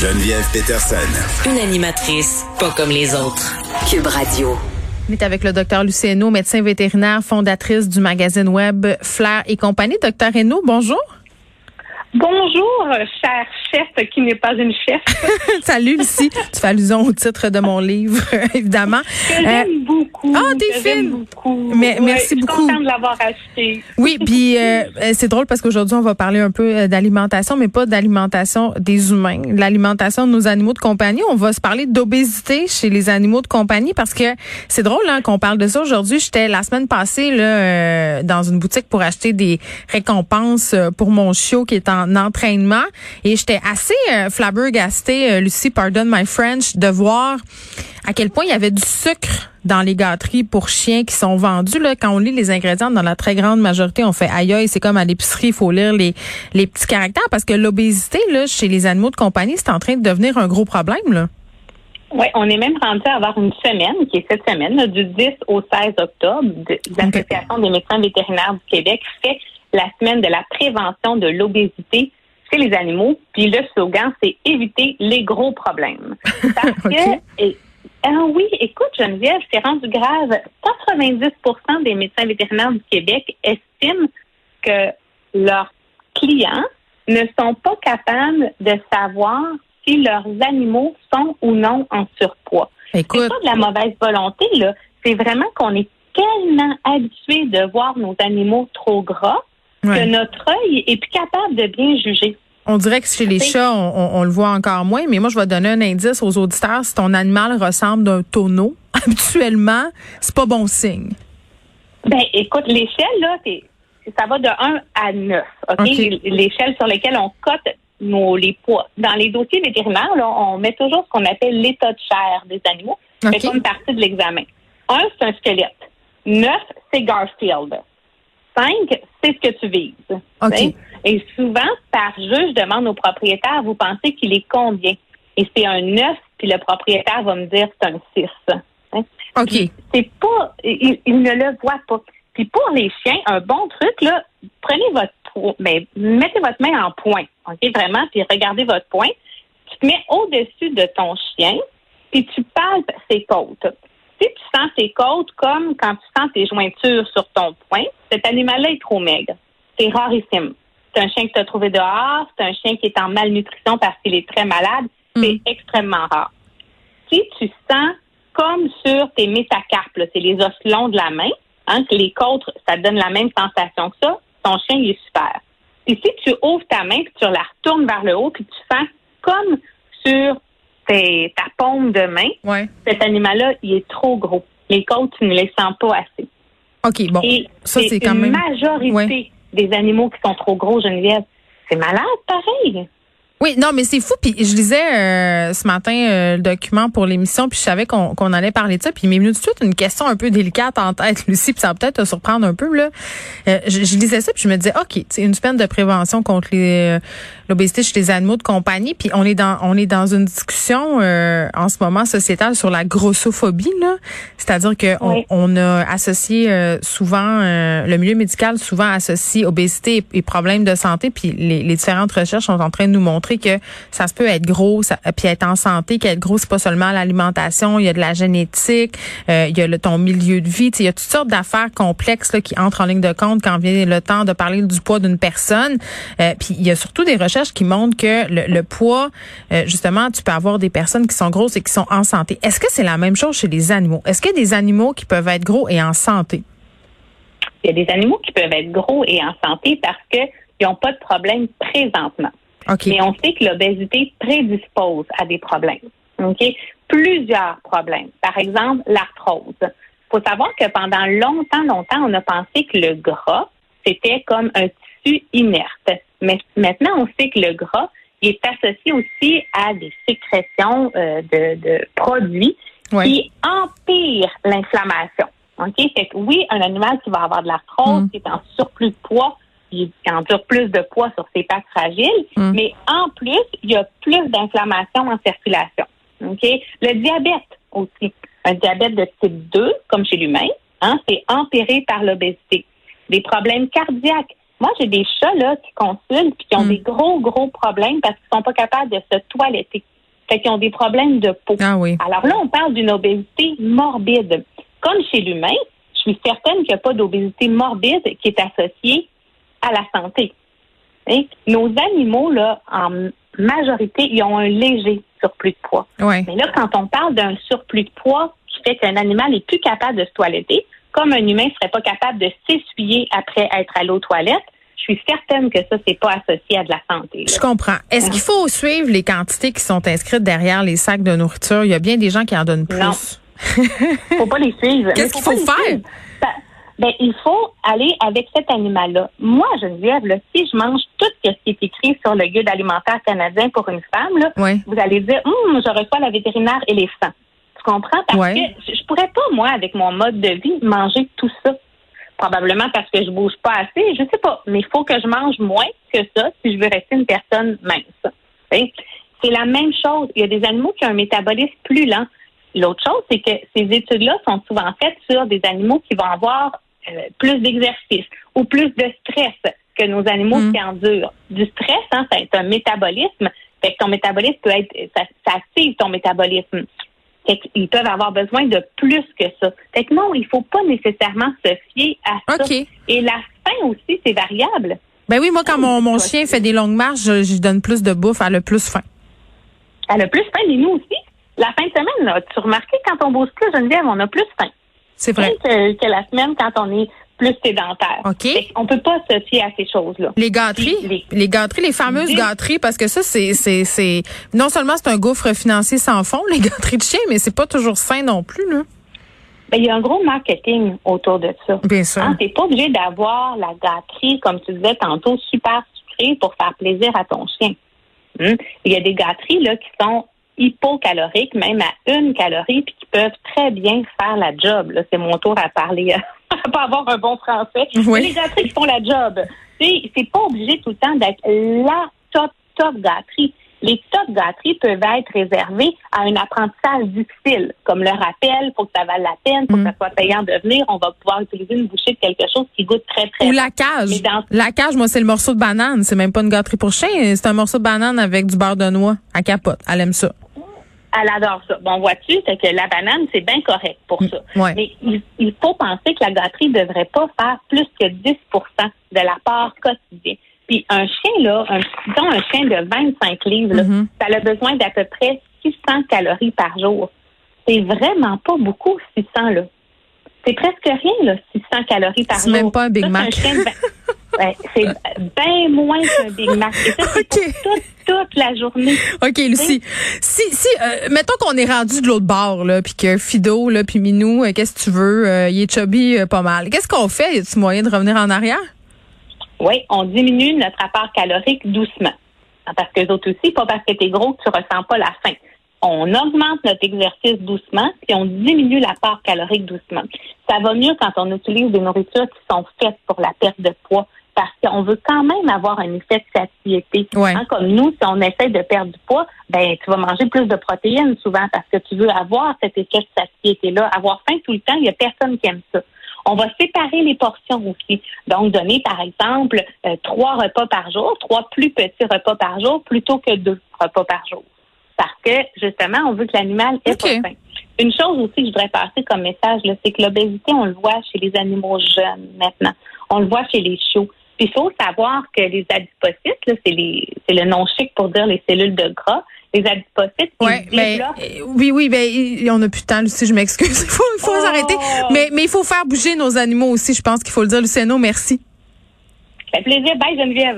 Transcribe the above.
Geneviève Peterson. Une animatrice pas comme les autres. Cube Radio. On est avec le docteur Lucien médecin vétérinaire, fondatrice du magazine web Flair et compagnie. Docteur Hainaut, bonjour. Bonjour, cher chef qui n'est pas une chef. Salut Lucie. tu fais allusion au titre de mon livre, évidemment. Euh, beaucoup. Ah, t'es fine. beaucoup. Mais, merci je suis beaucoup. de l'avoir acheté. Oui, puis euh, euh, c'est drôle parce qu'aujourd'hui, on va parler un peu d'alimentation, mais pas d'alimentation des humains. L'alimentation de nos animaux de compagnie. On va se parler d'obésité chez les animaux de compagnie parce que c'est drôle hein, qu'on parle de ça aujourd'hui. J'étais la semaine passée là, dans une boutique pour acheter des récompenses pour mon chiot qui est en entraînement et j'étais assez euh, flabbergastée, euh, Lucie, pardon my French, de voir à quel point il y avait du sucre dans les gâteries pour chiens qui sont vendus. Là, quand on lit les ingrédients, dans la très grande majorité, on fait aïe aïe, c'est comme à l'épicerie, il faut lire les, les petits caractères parce que l'obésité là chez les animaux de compagnie, c'est en train de devenir un gros problème. Là. Oui, on est même rendu à avoir une semaine, qui est cette semaine, du 10 au 16 octobre, l'Association des médecins vétérinaires du Québec fait la semaine de la prévention de l'obésité chez les animaux. Puis le slogan, c'est éviter les gros problèmes. Parce que, ah oui, écoute, Geneviève, c'est rendu grave. 90% des médecins vétérinaires du Québec estiment que leurs clients ne sont pas capables de savoir si leurs animaux sont ou non en surpoids. C'est pas de la mauvaise volonté, là. C'est vraiment qu'on est tellement habitué de voir nos animaux trop gras que notre œil est plus capable de bien juger. On dirait que chez les chats, on, le voit encore moins, mais moi, je vais donner un indice aux auditeurs. Si ton animal ressemble d'un tonneau, habituellement, c'est pas bon signe. Ben, écoute, l'échelle, là, ça va de 1 à 9. OK? L'échelle sur laquelle on cote nos, les poids. Dans les dossiers vétérinaires, là, on met toujours ce qu'on appelle l'état de chair des animaux. C'est comme partie de l'examen. 1, c'est un squelette. 9, c'est Garfield. 5, c'est ce que tu vises. Et souvent, par jeu, je demande au propriétaire, vous pensez qu'il est combien? Et c'est un 9, puis le propriétaire va me dire c'est un 6. Hein? OK. C'est pas, il, ne le voit pas. Puis pour les chiens, un bon truc, là, prenez votre, mais ben, mettez votre main en point, OK, vraiment, puis regardez votre point. Tu te mets au-dessus de ton chien, puis tu palpes ses côtes sens tes côtes comme quand tu sens tes jointures sur ton poing, cet animal-là est trop maigre. C'est rarissime. C'est un chien que tu as trouvé dehors, c'est un chien qui est en malnutrition parce qu'il est très malade. C'est mm. extrêmement rare. Si tu sens comme sur tes métacarpes, c'est les os longs de la main, hein, que les côtes, ça donne la même sensation que ça, ton chien, il est super. Et si tu ouvres ta main, puis tu la retournes vers le haut, puis tu sens comme sur ta paume de main, cet animal-là, il est trop gros. Les côtes, tu ne les sens pas assez. OK, bon. ça, c'est quand même. La majorité des animaux qui sont trop gros, Geneviève, c'est malade, pareil. Oui, non, mais c'est fou. Puis je lisais euh, ce matin euh, le document pour l'émission, puis je savais qu'on allait parler de ça. Puis il m'est venu tout de suite une question un peu délicate en tête, Lucie, puis ça va peut-être te surprendre un peu. là. Euh, je, lisais ça, puis je me disais, OK, c'est une semaine de prévention contre les l'obésité chez les animaux de compagnie. Puis on est dans on est dans une discussion en ce moment sociétale sur la grossophobie. là. C'est-à-dire que on, a associé souvent, le milieu médical souvent associe obésité et, problèmes de santé, puis les, les différentes recherches sont en train de nous montrer que ça se peut être gros, puis être en santé, qu'être gros, c'est pas seulement l'alimentation, il y a de la génétique, euh, il y a ton milieu de vie, il y a toutes sortes d'affaires complexes là, qui entrent en ligne de compte quand vient le temps de parler du poids d'une personne. Euh, puis il y a surtout des recherches qui montrent que le, poids, euh, justement, tu peux avoir des personnes qui sont grosses et qui sont en santé. Est-ce que c'est la même chose chez les animaux? Est-ce qu'il y a des animaux qui peuvent être gros et en santé? Il y a des animaux qui peuvent être gros et en santé parce qu'ils n'ont pas de problème présentement. Mais on sait que l'obésité prédispose à des problèmes. OK? Plusieurs problèmes. Par exemple, l'arthrose. Il faut savoir que pendant longtemps, longtemps, on a pensé que le gras, c'était comme un tissu inerte. Mais maintenant, on sait que le gras est associé aussi à des sécrétions euh, de, produits qui empirent l'inflammation. OK? Fait que oui, un animal qui va avoir de l'arthrose, mm. qui est en surplus de poids, il endure plus de poids sur ses pattes fragiles, mm. mais en plus, il y a plus d'inflammation en circulation. OK? Le diabète aussi. Un diabète de type 2, comme chez l'humain, hein, c'est empiré par l'obésité. Des problèmes cardiaques. Moi, j'ai des chats là, qui consultent et qui ont mm. des gros, gros problèmes parce qu'ils sont pas capables de se toiletter. Fait qu'ils ont des problèmes de peau. Ah oui. Alors là, on parle d'une obésité morbide. Comme chez l'humain, je suis certaine qu'il n'y a pas d'obésité morbide qui est associée à la santé. Hein? Nos animaux, là, en majorité, ils ont un léger surplus de poids. Ouais. Mais là, quand on parle d'un surplus de poids qui fait qu'un animal est plus capable de se toiletter, comme un humain ne serait pas capable de s'essuyer après être allé aux toilettes, je suis certaine que ça, c'est pas associé à de la santé. Je comprends. Est-ce qu'il faut suivre les quantités qui sont inscrites derrière les sacs de nourriture? Il y a bien des gens qui en donnent plus. Non. faut pas les suivre. Qu'est-ce qu'il faut faire? Ben, il faut aller avec cet animal-là. Moi, Geneviève, là, si je mange tout ce qui est écrit sur le guide alimentaire canadien pour une femme, là, vous allez dire, hum, je reçois la vétérinaire éléphant. Tu comprends? Parce que je, pourrais pas, moi, avec mon mode de vie, manger tout ça. Probablement parce que je bouge pas assez, je sais pas. Mais il faut que je mange moins que ça si je veux rester une personne mince. C'est la même chose. Il y a des animaux qui ont un métabolisme plus lent. L'autre chose, c'est que ces études-là sont souvent faites sur des animaux qui vont avoir plus d'exercice ou plus de stress que nos animaux mm. qui endurent. Du stress, hein, c'est un métabolisme. Fait que ton métabolisme peut être, ça, ça active ton métabolisme. Ils peuvent avoir besoin de plus que ça. Fait que non, il faut pas nécessairement se fier à ça. Et la faim aussi, c'est variable. Ben oui, moi, quand mon, mon chien fait des longues marches, je, je, donne plus de bouffe, elle a plus faim. Elle a plus faim, mais nous aussi. La fin de semaine, là, tu remarqué, quand on bouge plus, Geneviève, on a plus faim? C'est vrai. Que, que, la semaine, quand on est plus sédentaire. OK. On peut pas se fier à ces choses-là. Les gâteries, les, les, gâteries, les fameuses gâteries, parce que ça, c'est, c'est, c'est, non seulement c'est un gouffre financier sans fond, les gâteries de chien, mais c'est pas toujours sain non plus, là. Ben, il y a un gros marketing autour de ça. Bien sûr. Hein, t'es pas obligé d'avoir la gâterie, comme tu disais tantôt, super sucrée pour faire plaisir à ton chien. Hum? Il y a des gâteries, là, qui sont hypocaloriques, même à une calorie, puis qui peuvent très bien faire la job. Là, c'est mon tour à parler pas avoir un bon français. Oui. Les gâteries qui font la job. C'est pas obligé tout le temps d'être la top, top gâterie. Les top gâteries peuvent être réservées à un apprentissage difficile, comme le rappel, pour que ça vaille la peine, pour que ça soit payant de venir. On va pouvoir utiliser une bouchée de quelque chose qui goûte très, très Ou la cage. La cage, moi, c'est le morceau de banane. C'est même pas une gâterie pour chien. C'est un morceau de banane avec du beurre de noix à capote. Elle aime ça. Elle adore ça. Bon, vois-tu, c'est que la banane, c'est bien correct pour ça. Ouais. Mais il, il, faut penser que la gâterie ne devrait pas faire plus que 10% de la part quotidienne. Puis un chien, là, un, disons un chien de 25 livres, là, Mhm. ça a besoin d'à peu près 600 calories par jour. C'est vraiment pas beaucoup, 600, là. C'est presque rien, là, 600 calories par jour. C'est même pas un Big Mac. Ouais, c'est bien moins qu'un Big Mac. Et ça, c'est OK. pour toute, toute la journée. OK, Lucie. Si, si, euh, mettons qu'on est rendu de l'autre bord, là, puis que Fido, là, puis Minou, euh, qu'est-ce que tu veux, euh, il est chubby euh, pas mal. Qu'est-ce qu'on fait? Y a-t-il moyen de revenir en arrière? Oui, on diminue notre apport calorique doucement. Parce que les autres aussi, pas parce que tu es gros que tu ressens pas la faim. On augmente notre exercice doucement, puis on diminue l'apport calorique doucement. Ça va mieux quand on utilise des nourritures qui sont faites pour la perte de poids, parce qu'on veut quand même avoir un effet de satiété. Ouais. Hein, comme nous, si on essaie de perdre du poids, ben tu vas manger plus de protéines souvent parce que tu veux avoir cet effet de satiété-là. Avoir faim tout le temps, il n'y a personne qui aime ça. On va séparer les portions aussi. Donc, donner, par exemple, euh, trois repas par jour, trois plus petits repas par jour, plutôt que deux repas par jour. Parce que, justement, on veut que l'animal ait OK. pas faim. Une chose aussi que je voudrais passer comme message, c'est que l'obésité, on le voit chez les animaux jeunes maintenant. On le voit chez les chiots. Puis il faut savoir que les adipocytes, c'est le nom chic pour dire les cellules de gras. Les adipocytes, Ouais, développent euh, oui, oui, ben on n'a plus de temps, Lucie, je m'excuse. Il faut, il faut Oh. s'arrêter. Mais, mais il faut faire bouger nos animaux aussi. Je pense qu'il faut le dire, Luciano. Merci. Ça fait plaisir. Bye Geneviève.